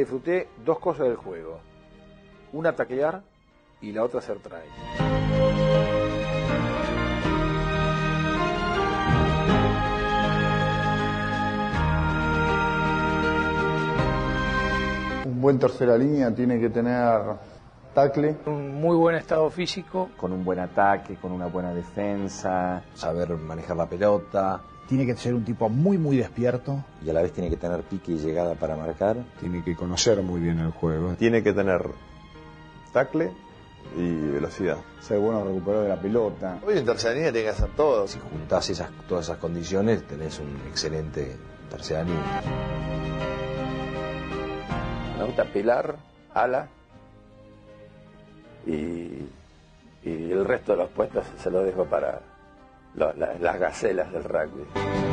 disfruté dos cosas del juego. Una taclear y la otra hacer try. Un buen tercera línea tiene que tener tackle. Un muy buen estado físico. Con un buen ataque, con una buena defensa. Saber manejar la pelota. Tiene que ser un tipo muy, muy despierto. Y a la vez tiene que tener pique y llegada para marcar. Tiene que conocer muy bien el juego. Tiene que tener tackle y velocidad. Ser bueno recuperador de la pelota. Hoy en tercera línea tiene que hacer todo. Si juntás esas, todas esas condiciones, tenés un excelente tercera línea. Me gusta pilar, ala y, y el resto de los puestos se los dejo para la, las gacelas del rugby.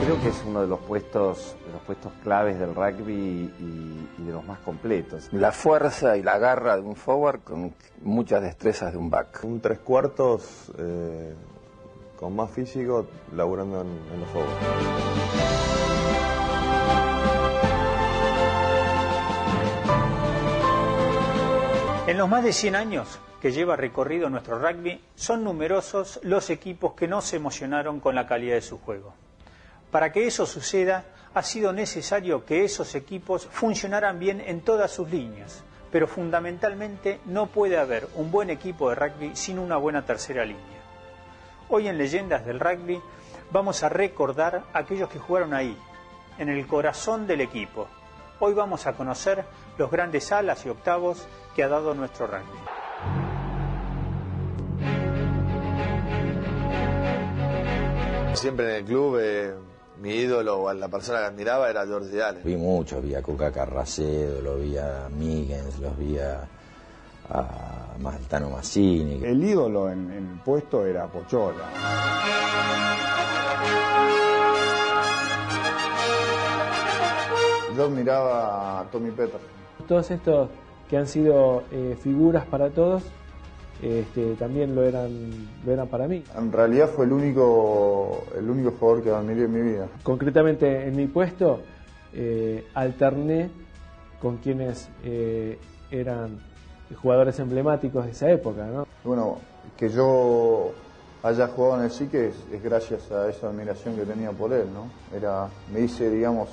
Creo que es uno de los puestos, de los puestos claves del rugby y, y, de los más completos. La fuerza y la garra de un forward con muchas destrezas de un back. Un tres cuartos eh, con más físico laburando en, en los forwards. En los más de 100 años que lleva recorrido nuestro rugby, son numerosos los equipos que no se emocionaron con la calidad de su juego. Para que eso suceda, ha sido necesario que esos equipos funcionaran bien en todas sus líneas, pero fundamentalmente no puede haber un buen equipo de rugby sin una buena tercera línea. Hoy en Leyendas del Rugby vamos a recordar a aquellos que jugaron ahí, en el corazón del equipo. Hoy vamos a conocer los grandes alas y octavos que ha dado nuestro rugby. Siempre en el club, eh, mi ídolo o la persona que admiraba era George Allen. Vi muchos, vi a Cuca Carracedo, lo vi a Miggins, los vi a, a Maltano Massini. El ídolo en, en el puesto era Pochola. Yo miraba a Tommy Peter. Todos estos que han sido eh, figuras para todos, este, también lo eran, lo eran para mí. En realidad fue el único, el único jugador que admiré en mi vida. Concretamente en mi puesto eh, alterné con quienes eh, eran jugadores emblemáticos de esa época. ¿no? Bueno, que yo haya jugado en el SIC es, es, gracias a esa admiración que tenía por él. ¿no? Era, me hice, digamos,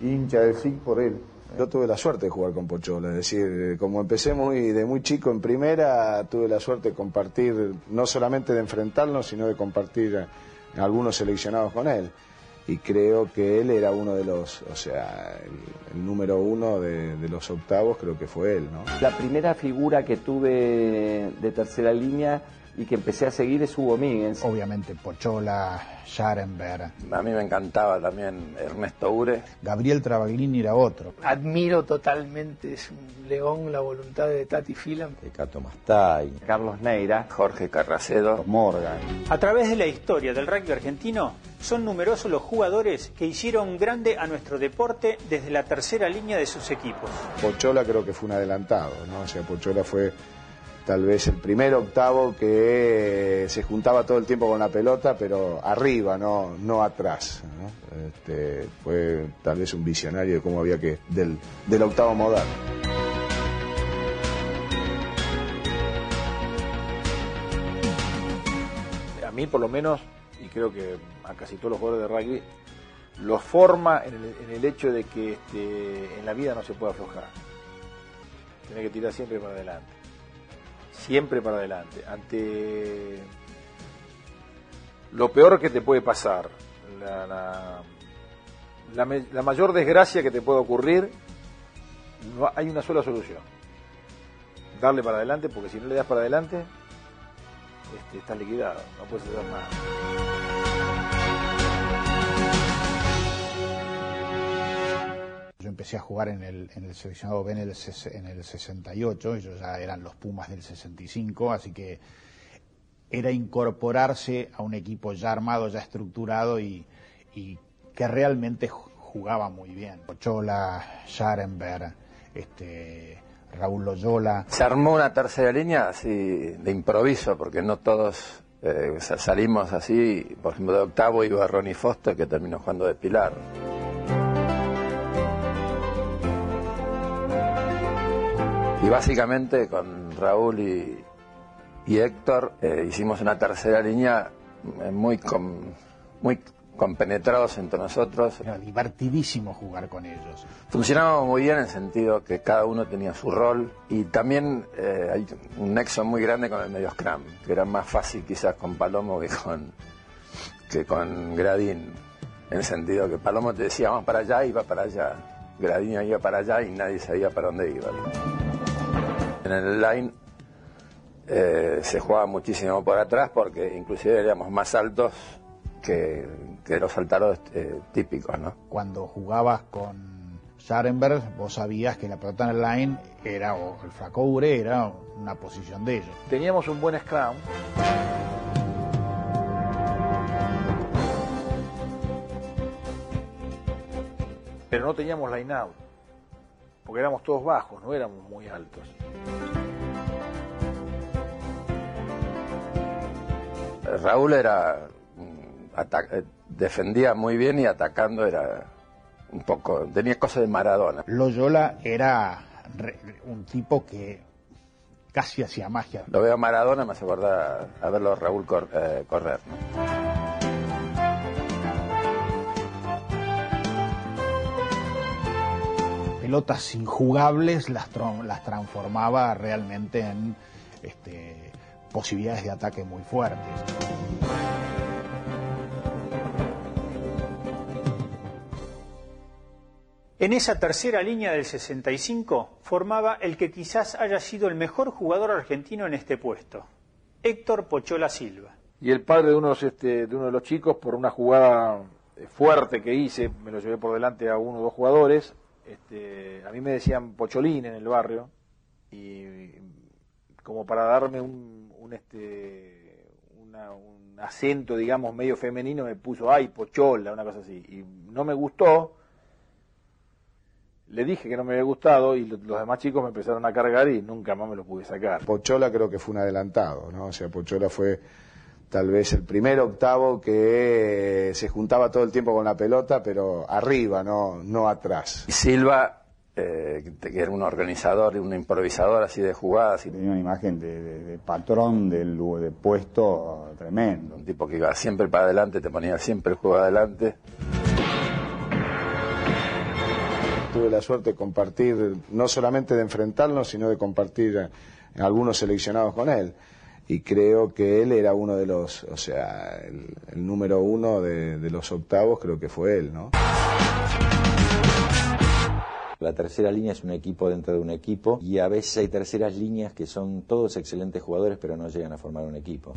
hincha del SIC por él. Yo tuve la suerte de jugar con Pochola, es decir, como empecé muy de muy chico en primera, tuve la suerte de compartir, no solamente de enfrentarnos, sino de compartir algunos seleccionados con él. Y creo que él era uno de los, o sea, el, el número uno de, de, los octavos, creo que fue él, ¿no? La primera figura que tuve de tercera línea y que empecé a seguir es Hugo Míguez. Obviamente Pochola, Scharenberg. A mí me encantaba también Ernesto Ure. Gabriel Travaglini era otro. Admiro totalmente, es un león la voluntad de Tati Filan. De Cato Mastay. Carlos Neira. Jorge Carracedo. Morgan. A través de la historia del rugby argentino, son numerosos los jugadores que hicieron grande a nuestro deporte desde la tercera línea de sus equipos. Pochola creo que fue un adelantado, ¿no? O sea, Pochola fue tal vez el primer octavo que se juntaba todo el tiempo con la pelota, pero arriba, no, no atrás. Este, fue tal vez un visionario cómo había que, del, del octavo moderno. A mí por lo menos, y creo que a casi todos los jugadores de rugby, los forma en el, en el hecho de que este, en la vida no se puede aflojar. Tiene que tirar siempre para adelante siempre para adelante. Ante lo peor que te puede pasar, la, la, mayor desgracia que te puede ocurrir, no, hay una sola solución. Darle para adelante, porque si no le das para adelante, este, estás liquidado, no puedes hacer nada. Empecé a jugar en el, en el seleccionado B en el, en el 68, ellos ya eran los Pumas del 65, así que era incorporarse a un equipo ya armado, ya estructurado y, que realmente jugaba muy bien. Ochola, Scharenberg, este, Raúl Loyola. Se armó una tercera línea así de improviso, porque no todos eh, salimos así. Por ejemplo, de octavo iba Ronnie Foster, que terminó jugando de pilar. Y básicamente con Raúl y, y Héctor eh, hicimos una tercera línea eh, muy, com- muy compenetrados entre nosotros. Era divertidísimo jugar con ellos. Funcionábamos muy bien en el sentido que cada uno tenía su rol y también eh, hay un nexo muy grande con el medio scrum, que era más fácil quizás con Palomo que con, que con Gradín, en el sentido que Palomo te decía vamos para allá y iba para allá, Gradín iba para allá y nadie sabía para dónde iba. En el line eh, se jugaba muchísimo por atrás porque inclusive éramos más altos que, que los saltaros eh, típicos, ¿no? Cuando jugabas con Scharenberg, vos sabías que la pelota en el line era, o el flaco Ure era una posición de ellos. Teníamos un buen scrum. Pero no teníamos line out. Porque éramos todos bajos, no éramos muy altos. Raúl era mm, eh, defendía muy bien y atacando era un poco tenía cosas de Maradona. Loyola era re- un tipo que casi hacía magia. Lo veo a Maradona me hace acordar a verlo a Raúl cor- eh, correr. ¿no? Pelotas injugables las, transformaba realmente en este, posibilidades de ataque muy fuertes. En esa tercera línea del 65 formaba el que quizás haya sido el mejor jugador argentino en este puesto, Héctor Pochola Silva. Y el padre de, unos, este, de uno de los chicos, por una jugada eh, fuerte que hice, me lo llevé por delante a uno o dos jugadores. Este, a mí me decían Pocholín en el barrio. Y como para darme un, un, este, una- un acento, digamos, medio femenino, me puso, ay, Pochola, una cosa así. Y no me gustó. Le dije que no me había gustado y lo- los demás chicos me empezaron a cargar y nunca más me lo pude sacar. Pochola creo que fue un adelantado, ¿no? O sea, Pochola fue tal vez el primer octavo que se juntaba todo el tiempo con la pelota, pero arriba, no, no atrás. Y Silva eh, que era un organizador y un improvisador así de jugadas y Tenía una imagen de, de- de patrón del de puesto tremendo. un tipo que iba siempre para adelante, te ponía siempre el juego adelante. Tuve la suerte de compartir, no solamente de enfrentarnos, sino de compartir eh, algunos seleccionados con él. Y creo que él era uno de los, o sea, el, el número uno de, de los octavos, creo que fue él, ¿no? La tercera línea es un equipo dentro de un equipo y a veces hay terceras líneas que son todos excelentes jugadores pero no llegan a formar un equipo.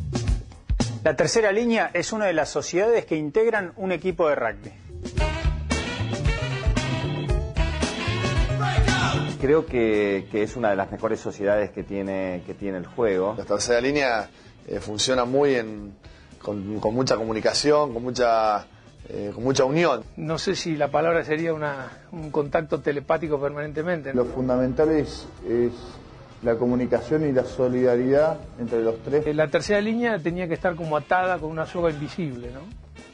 La tercera línea es una de las sociedades que integran un equipo de rugby. Creo que, que es una de las mejores sociedades que tiene, que tiene el juego. La tercera línea eh, funciona muy en, con, con mucha comunicación, con mucha, eh, con mucha unión. No sé si la palabra sería una, un contacto telepático permanentemente. Lo fundamental es, es la comunicación y la solidaridad entre los tres. La tercera línea tenía que estar como atada con una soga invisible, ¿no?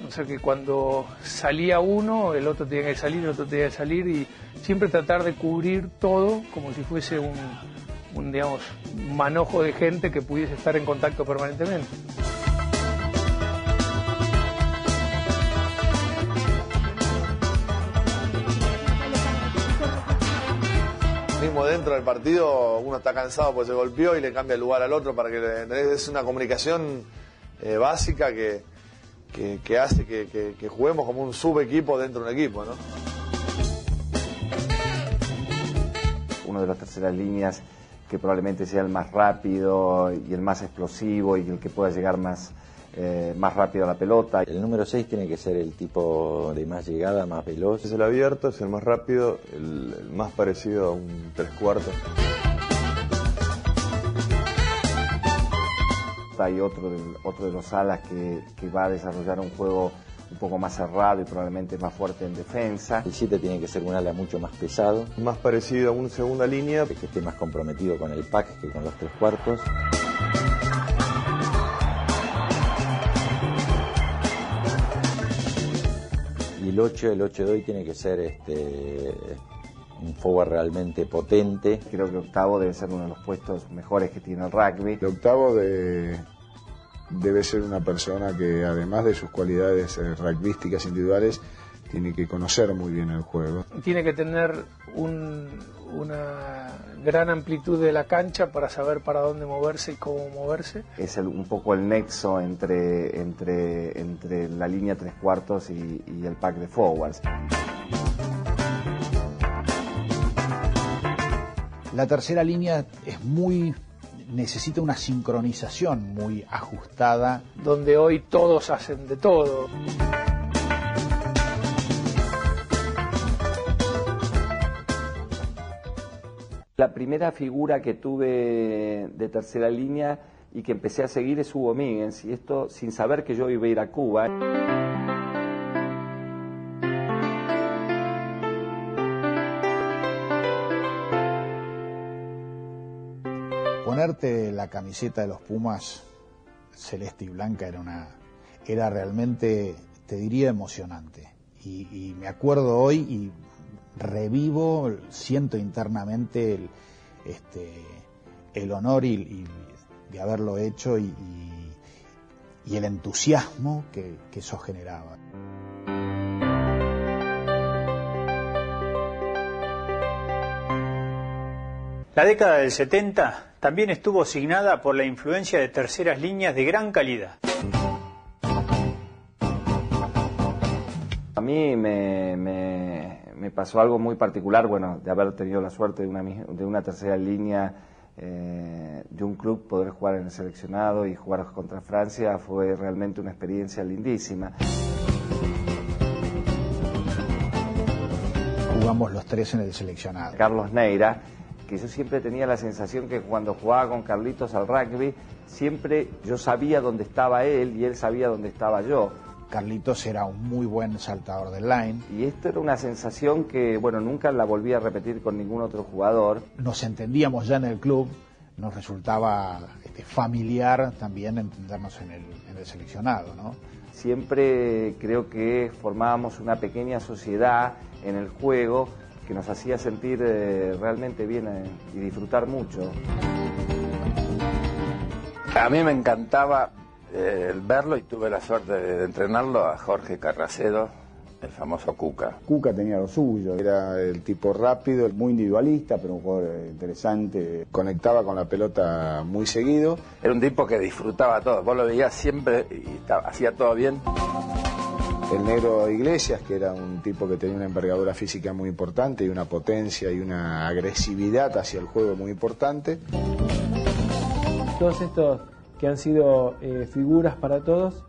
O sea que cuando salía uno, el otro tenía que salir, el otro tenía que salir y siempre tratar de cubrir todo como si fuese un, un digamos, manojo de gente que pudiese estar en contacto permanentemente. Dentro del partido uno está cansado porque se golpeó y le cambia el lugar al otro para que le- es una comunicación eh, básica que, que, hace que, que- que juguemos como un subequipo dentro de un equipo, ¿no? Uno de las terceras líneas que probablemente sea el más rápido y el más explosivo y el que pueda llegar más, eh, más rápido la pelota. El número 6 tiene que ser el tipo de más llegada, más veloz. Es el abierto, es el más rápido, el, el más parecido a un tres cuartos. Hay otro de, otro de los alas que, que va a desarrollar un juego un poco más cerrado y probablemente más fuerte en defensa. El 7 tiene que ser un ala mucho más pesado, Más parecido a una segunda línea. que esté más comprometido con el pack que con los tres cuartos. Y el 8, el 8 de hoy tiene que ser este un forward realmente potente. Creo que octavo debe ser uno de los puestos mejores que tiene el rugby. El octavo de, debe ser una persona que además de sus cualidades eh, rugbyísticas individuales, tiene que conocer muy bien el juego. Tiene que tener un, una gran amplitud de la cancha para saber para dónde moverse y cómo moverse. Es el- un poco el nexo entre, entre, entre la línea tres cuartos y, y el pack de forwards. La tercera línea es muy necesita una sincronización muy ajustada. Donde hoy todos hacen de todo. La primera figura que tuve de tercera línea y que empecé a seguir es Hugo Míguez, y esto sin saber que yo iba a ir a Cuba. Ponerte la camiseta de los Pumas celeste y blanca era una era realmente te diría emocionante y, y me acuerdo hoy y revivo siento internamente el este el honor y, y de haberlo hecho y, y- y el entusiasmo que, que eso generaba. La década del 70 también estuvo signada por la influencia de terceras líneas de gran calidad. A mí me, me- me pasó algo muy particular, bueno, de haber tenido la suerte de una, de una tercera línea eh, de un club, poder jugar en el seleccionado y jugar contra Francia fue realmente una experiencia lindísima. Jugamos los tres en el seleccionado. Carlos Neira, que yo siempre tenía la sensación que cuando jugaba con Carlitos al rugby, siempre yo sabía dónde estaba él y él sabía dónde estaba yo. Carlitos era un muy buen saltador del line. Y esto era una sensación que, bueno, nunca la volví a repetir con ningún otro jugador. Nos entendíamos ya en el club, nos resultaba este, familiar también entendernos en el, en el seleccionado, ¿no? Siempre creo que formábamos una pequeña sociedad en el juego que nos hacía sentir eh, realmente bien eh, y disfrutar mucho. A mí me encantaba eh, el verlo y tuve la suerte de, entrenarlo a Jorge Carracedo, el famoso Cuca. Cuca tenía lo suyo, Era el tipo rápido, muy individualista, pero un jugador eh, interesante. conectaba con la pelota muy seguido. Era un tipo que disfrutaba todo. Vos lo veías siempre y estaba- hacía todo bien. El negro Iglesias, que era un tipo que tenía una envergadura física muy importante y una potencia y una agresividad hacia el juego muy importante. Todos estos que han sido eh, figuras para todos,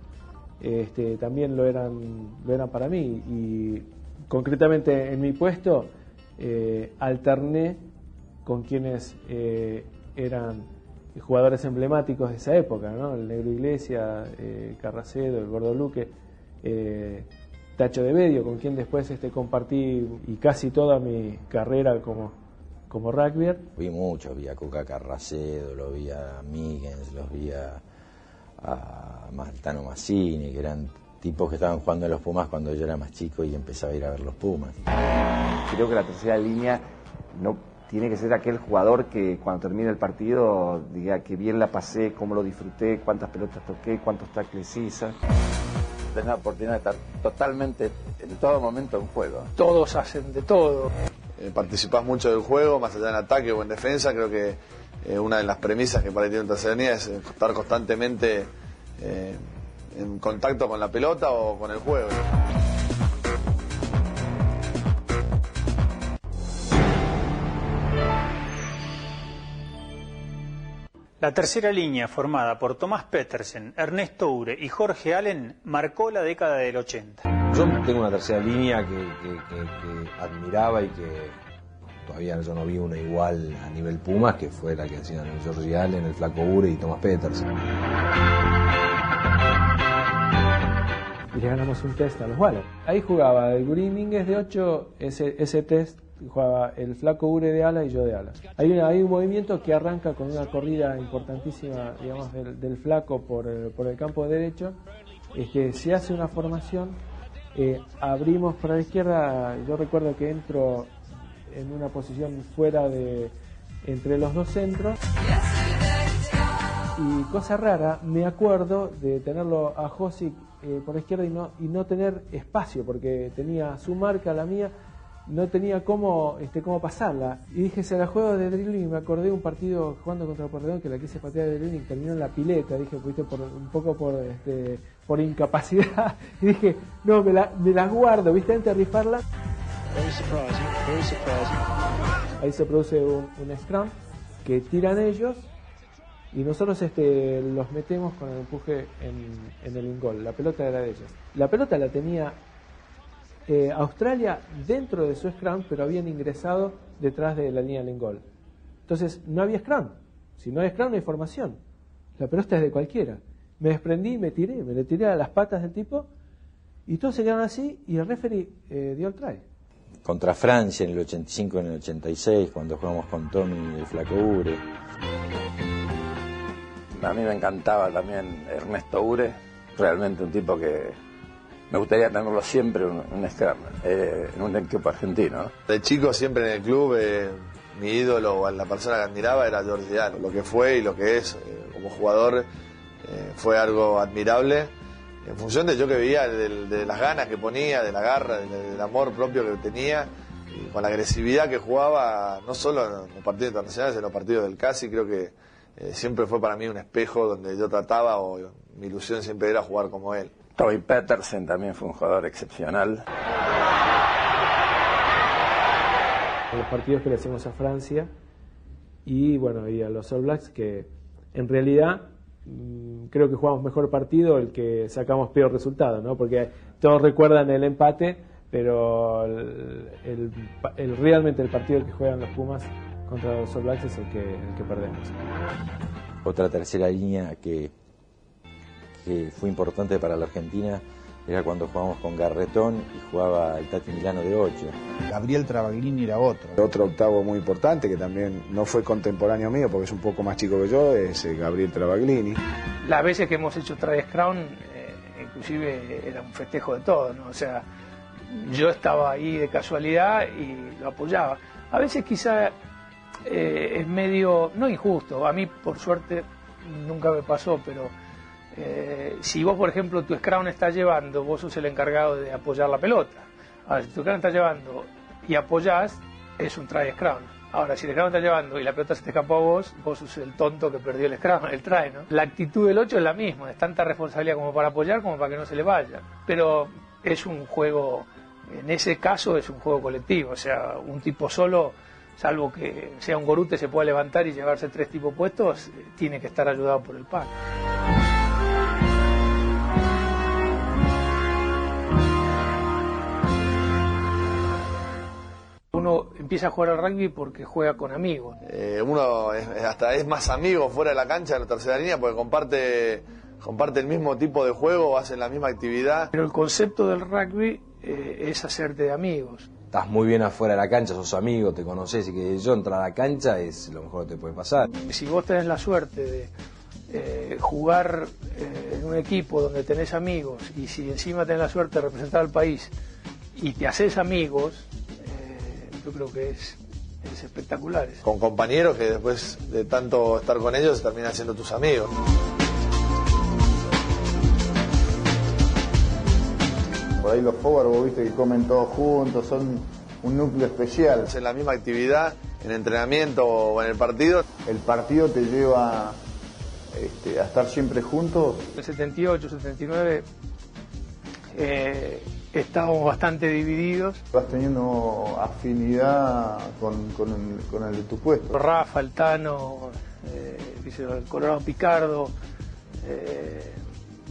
este, también lo eran, lo eran para mí. Y concretamente en mi puesto, eh, alterné con quienes eh, eran jugadores emblemáticos de esa época, ¿no? El Negro Iglesia, eh, Carracedo, el Gordo Luque, Tacho de Medio, con quien después este, compartí y casi toda mi carrera como, como rugbyer. Vi mucho, vi a Cuca Carracedo, lo vi a Míguez, los vi a, a Martano Massini, que eran tipos que estaban jugando en los Pumas cuando yo era más chico y empezaba a ir a ver los Pumas. Creo que la tercera línea no tiene que ser aquel jugador que cuando termine el partido diga que bien la pasé, cómo lo disfruté, cuántas pelotas toqué, cuántos tackles hice. Tenés la oportunidad de estar totalmente, en todo momento en juego. Todos hacen de todo. Eh, participás mucho del juego, más allá en ataque o en defensa, creo que eh, una de las premisas que para ti tiene es eh, estar constantemente eh, en contacto con la pelota o con el juego. La tercera línea, formada por Tomás Petersen, Ernesto Ure y Jorge Allen, marcó la década del 80. Yo tengo una tercera línea que, que- que- que admiraba y que todavía yo no vi una igual a nivel Pumas, que fue la que hacían el George Allen, el Flaco Ure y Thomas Peterson. y le ganamos un test a los Wallace. Ahí jugaba el Gurí Mínguez de 8, ese, ese test jugaba el Flaco Ure de ala y yo de ala. Hay, una- un movimiento que arranca con una corrida importantísima, digamos, del, del Flaco por el, por el campo derecho. Este, se hace una formación, eh, abrimos para la izquierda, yo recuerdo que entro en una posición fuera de entre los dos centros. Y cosa rara, me acuerdo de tenerlo a Josic eh, por la izquierda y no, y no tener espacio, porque tenía su marca, la mía, no tenía cómo, este, cómo pasarla. Y dije, se la juego de dribbling y me acordé de un partido jugando contra el Porredón que la quise patear de dribbling y terminó en la pileta. Dije, fuiste por, un poco por, este, por incapacidad. Y dije, no, me la, me la guardo, ¿viste? Antes de rifarla. Ahí se produce un, un scrum que tiran ellos y nosotros este, los metemos con el empuje en, en el ingol. La pelota era de ellos. La pelota la tenía eh, Australia dentro de su scrum, pero habían ingresado detrás de la línea del ingol. Entonces no había scrum. Si no hay scrum no hay formación. La pelota es de cualquiera. Me desprendí y me tiré. Me le tiré a las patas del tipo y todos se quedaron así y el referee eh, dio el try. Contra Francia en el 85 y en el 86, cuando jugamos con Tommy y el Flaco Ure. A mí me encantaba también Ernesto Ure, realmente un tipo que me gustaría tenerlo siempre en un eh, en un equipo argentino. De chico siempre en el club, eh, mi ídolo o la persona que admiraba era Jordi Diano. Lo que fue y lo que es eh, como jugador eh, fue algo admirable en función de yo que veía, de, las ganas que ponía, de la garra, de- del amor propio que tenía con la agresividad que jugaba, no solo en los partidos internacionales, en los partidos del CASI, creo que siempre fue para mí un espejo donde yo trataba o mi ilusión siempre era jugar como él. Toby Petersen también fue un jugador excepcional. Los partidos que le hacemos a Francia y bueno, y a los All Blacks que en realidad mm, creo que jugamos mejor partido el que sacamos peor resultado, ¿no? Porque todos recuerdan el empate, pero el, el- el- realmente el partido que juegan los Pumas contra los All Blacks es el que, el que perdemos. Otra tercera línea que, que fue importante para la Argentina era cuando jugábamos con Garretón y jugaba el Tati Milano de 8. Gabriel Travaglini era otro. Otro octavo muy importante que también no fue contemporáneo mío porque es un poco más chico que yo, es eh, Gabriel Travaglini. Las veces que hemos hecho try scrum, eh, inclusive era un festejo de todo, ¿no? O sea, yo estaba ahí de casualidad y lo apoyaba. A veces quizá eh, es medio, no injusto, a mí por suerte nunca me pasó, pero eh, si vos, por ejemplo, tu scrum está llevando, vos sos el encargado de apoyar la pelota. Ahora, si tu scrum está llevando y apoyás, es un try scrum. Ahora, si el scrum está llevando y la pelota se te escapó a vos, vos sos el tonto que perdió el scrum, el try, ¿no? La actitud del 8 es la misma, es tanta responsabilidad como para apoyar como para que no se le vaya. Pero es un juego, en ese caso es un juego colectivo, o sea, un tipo solo, salvo que sea un gorute, se pueda levantar y llevarse tres tipos puestos, eh, tiene que estar ayudado por el pan. Empieza a jugar al rugby porque juega con amigos. Eh, uno es- hasta es más amigo fuera de la cancha de la tercera línea porque comparte, comparte el mismo tipo de juego, hacen la misma actividad. Pero el concepto del rugby eh, es hacerte de amigos. Estás muy bien afuera de la cancha, sos amigo, te conoces y que yo entrar a la cancha es lo mejor que te puede pasar. Si vos tenés la suerte de eh, jugar eh, en un equipo donde tenés amigos y si encima tenés la suerte de representar al país y te haces amigos, yo creo que es, es espectacular. eso. Con compañeros que después de tanto estar con ellos terminan siendo tus amigos. Por ahí los forward, vos viste que comen todos juntos, son un núcleo especial. Hacen la misma actividad en entrenamiento o en el partido. El partido te lleva este, a estar siempre juntos. En el 78, 79 eh, estábamos bastante divididos. Vas teniendo afinidad con, con el, con el de tu puesto. Rafa, el Tano, eh, Colorado Picardo, eh,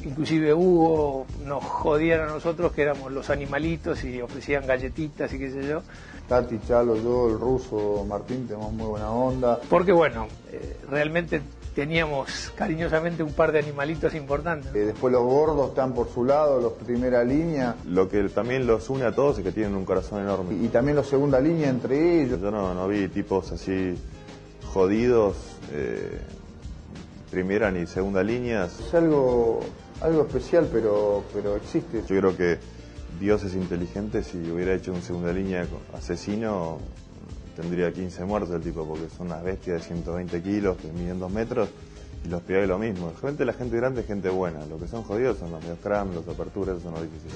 inclusive Hugo, nos jodían a nosotros que éramos los animalitos y ofrecían galletitas y qué sé yo. Tati, Chalo, yo, el ruso, Martín, tenemos muy buena onda. Porque bueno, eh, realmente teníamos cariñosamente un par de animalitos importantes. Eh, después los gordos están por su lado, los primera línea. Lo que también los une a todos es que tienen un corazón enorme. Y, y también los segunda línea entre ellos. Yo no, no vi tipos así jodidos, eh, primera ni segunda líneas. Es algo, algo especial, pero, pero existe. Yo creo que Dios es inteligente, si hubiera hecho un segunda línea asesino, tendría 15 muertos el tipo, porque son unas bestias de 120 kilos que miden 2 metros y los pibes lo mismo. Realmente la gente grande es gente buena, lo que son jodidos son los medios cram, los aperturas, esos son los difíciles.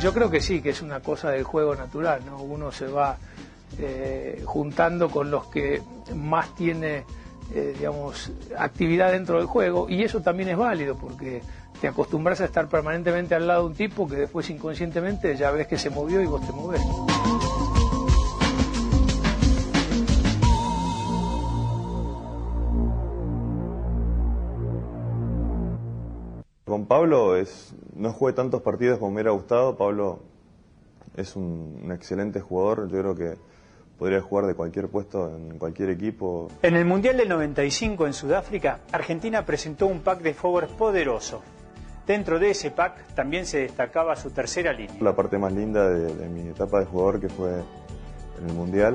Yo creo que sí, que es una cosa del juego natural, ¿no? Uno se va eh, juntando con los que más tiene, eh, digamos, actividad dentro del juego y eso también es válido porque te acostumbras a estar permanentemente al lado de un tipo que después inconscientemente ya ves que se movió y vos te movés. Con Pablo es, no jugué tantos partidos como me hubiera gustado. Pablo es un excelente jugador. Yo creo que podría jugar de cualquier puesto en cualquier equipo. En el Mundial del 95 en Sudáfrica, Argentina presentó un pack de forwards poderoso. Dentro de ese pack también se destacaba su tercera línea. La parte más linda de, de mi etapa de jugador que fue en el Mundial.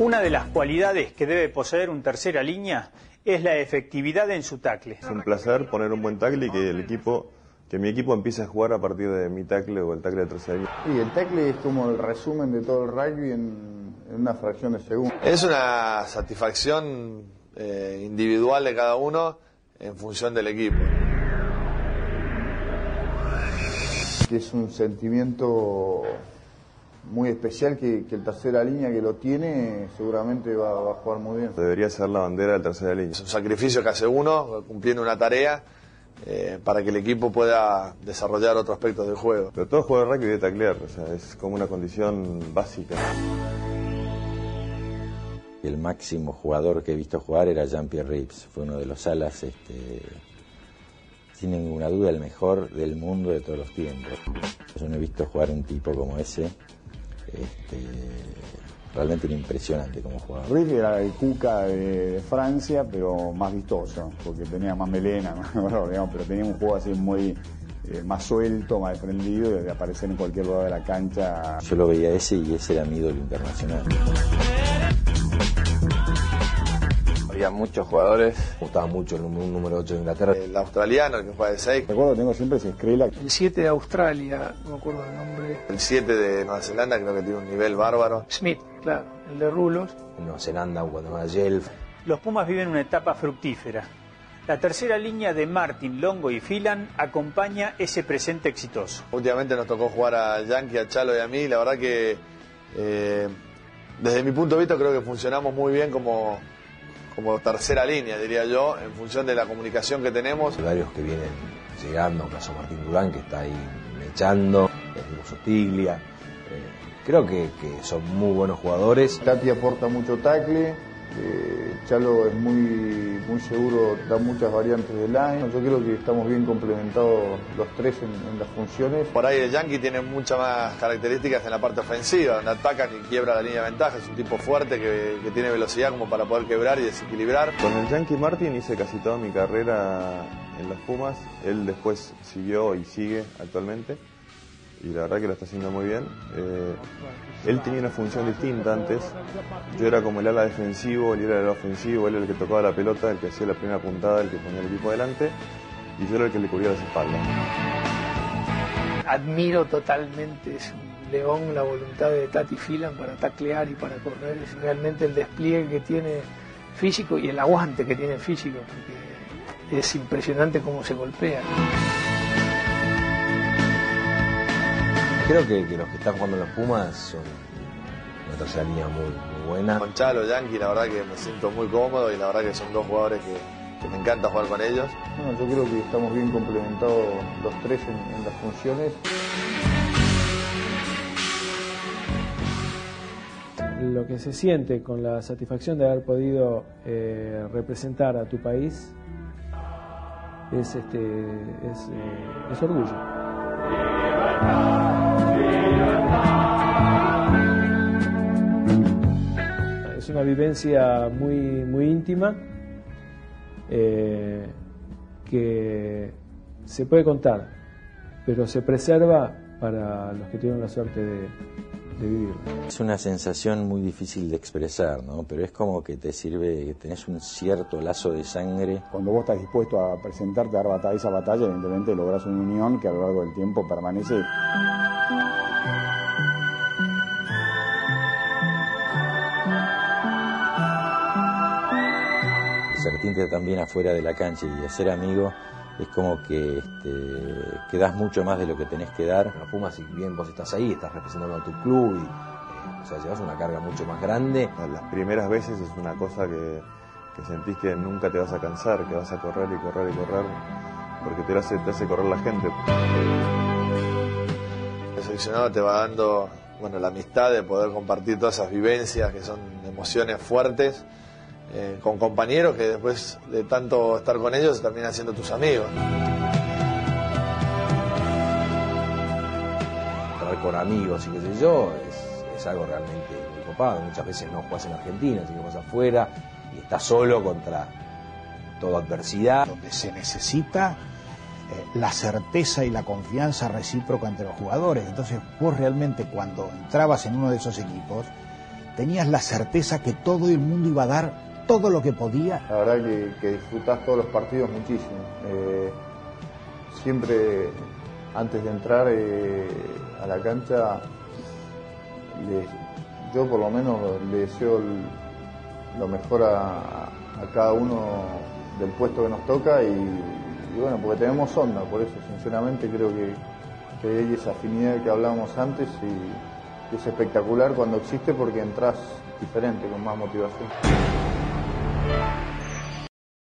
Una de las cualidades que debe poseer un tercera línea es la efectividad en su tackle. Es un placer poner un buen tackle y que el equipo, que mi equipo empiece a jugar a partir de mi tackle o el tackle de tercera línea. Y el tackle es como el resumen de todo el rugby en, en una fracción de segundo. Es una satisfacción eh, individual de cada uno en función del equipo. Que es un sentimiento muy especial que, que el tercera línea que lo tiene seguramente va, va a jugar muy bien. Debería ser la bandera de tercera línea. Es un sacrificio que hace uno cumpliendo una tarea eh, para que el equipo pueda desarrollar otros aspectos del juego. Pero todo juego de rugby debe taclear, o sea, es como una condición básica. El máximo jugador que he visto jugar era Jean-Pierre Rips, fue uno de los alas, este, sin ninguna duda, el mejor del mundo de todos los tiempos. Yo no he visto jugar un tipo como ese, este, realmente era impresionante como jugaba. Riff era el Cuca de, Francia, pero más vistoso, porque tenía más melena, más valor, digamos, pero tenía un juego así muy eh, más suelto, más desprendido, y de aparecer en cualquier lugar de la cancha. Yo lo veía ese y ese era mi ídolo internacional. Había muchos jugadores. Me gustaba mucho el número, un número 8 de Inglaterra. El australiano, el que juega de 6. Recuerdo, tengo siempre ese Skrilla. El 7 de Australia, no me acuerdo el nombre. El 7 de Nueva Zelanda creo que tiene un nivel bárbaro. Smith, claro, el de Rulos. En Nueva Zelanda, cuando va Yelf. Los Pumas viven una etapa fructífera. La tercera línea de Martin, Longo y Filan acompaña ese presente exitoso. Últimamente nos tocó jugar a Yankee, a Chalo y a mí. La verdad que eh, desde mi punto de vista creo que funcionamos muy bien como, como tercera línea, diría yo, en función de la comunicación que tenemos. Hay varios que vienen llegando, caso Martín Durán, que está ahí mechando, el mismo Sotiglia. Eh, creo que, que son muy buenos jugadores. Tati aporta mucho tackle, eh, Chalo es muy, muy seguro, da muchas variantes de line. Yo creo que estamos bien complementados los tres en, en las funciones. Por ahí el Yankee tiene muchas más características en la parte ofensiva, donde atacan y quiebra la línea de ventaja. Es un tipo fuerte que, que tiene velocidad como para poder quebrar y desequilibrar. Con el Yankee Martin hice casi toda mi carrera en los Pumas. Él después siguió y sigue actualmente. Y la verdad que lo está haciendo muy bien. Eh, él tenía una función distinta antes. Yo era como el ala defensivo, él era el ofensivo, él era el que tocaba la pelota, el que hacía la primera puntada, el que ponía el equipo adelante. Y yo era el que le cubría las espaldas. Admiro totalmente, es un león la voluntad de Tati Filan para taclear y para correr. Es realmente el despliegue que tiene físico y el aguante que tiene físico, es impresionante cómo se golpea. Creo que, que los que están jugando en los Pumas son una tercera línea muy, muy buena. Con Chalo, Yankee, la verdad que me siento muy cómodo y la verdad que son dos jugadores que, que me encanta jugar con ellos. Bueno, yo creo que estamos bien complementados los tres en, en las funciones. Lo que se siente con la satisfacción de haber podido eh, representar a tu país es, este, es, eh, es orgullo. Es una vivencia muy, muy íntima eh, que se puede contar, pero se preserva para los que tienen la suerte de, Es una sensación muy difícil de expresar, ¿no? Pero es como que te sirve, que tenés un cierto lazo de sangre. Cuando vos estás dispuesto a presentarte a dar batalla, esa batalla, evidentemente logras una unión que a lo largo del tiempo permanece. Sentirte también afuera de la cancha y hacer amigo es como que este, que das mucho más de lo que tenés que dar. Los Pumas, si bien vos estás ahí, estás representando a tu club y eh, o sea, llevas una carga mucho más grande. Las primeras veces es una cosa que, que sentís que nunca te vas a cansar, que vas a correr y correr y correr, porque te hace, te hace correr la gente. El seleccionado te va dando bueno, la amistad de poder compartir todas esas vivencias que son emociones fuertes eh, con compañeros que después de tanto estar con ellos terminan siendo tus amigos. Estar con amigos y qué sé yo es, es algo realmente muy copado. Muchas veces no juegas en Argentina, sino que vas afuera y estás solo contra toda adversidad. Donde se necesita eh, la certeza y la confianza recíproca entre los jugadores. Entonces vos realmente cuando entrabas en uno de esos equipos tenías la certeza que todo el mundo iba a dar todo lo que podía. La verdad que, disfrutás todos los partidos muchísimo. Eh, siempre antes de entrar eh, a la cancha, yo por lo menos le deseo lo mejor a, cada uno del puesto que nos toca y, y bueno, porque tenemos onda, por eso sinceramente creo que, que hay esa afinidad que hablábamos antes y, y es espectacular cuando existe porque entras diferente, con más motivación. Bye.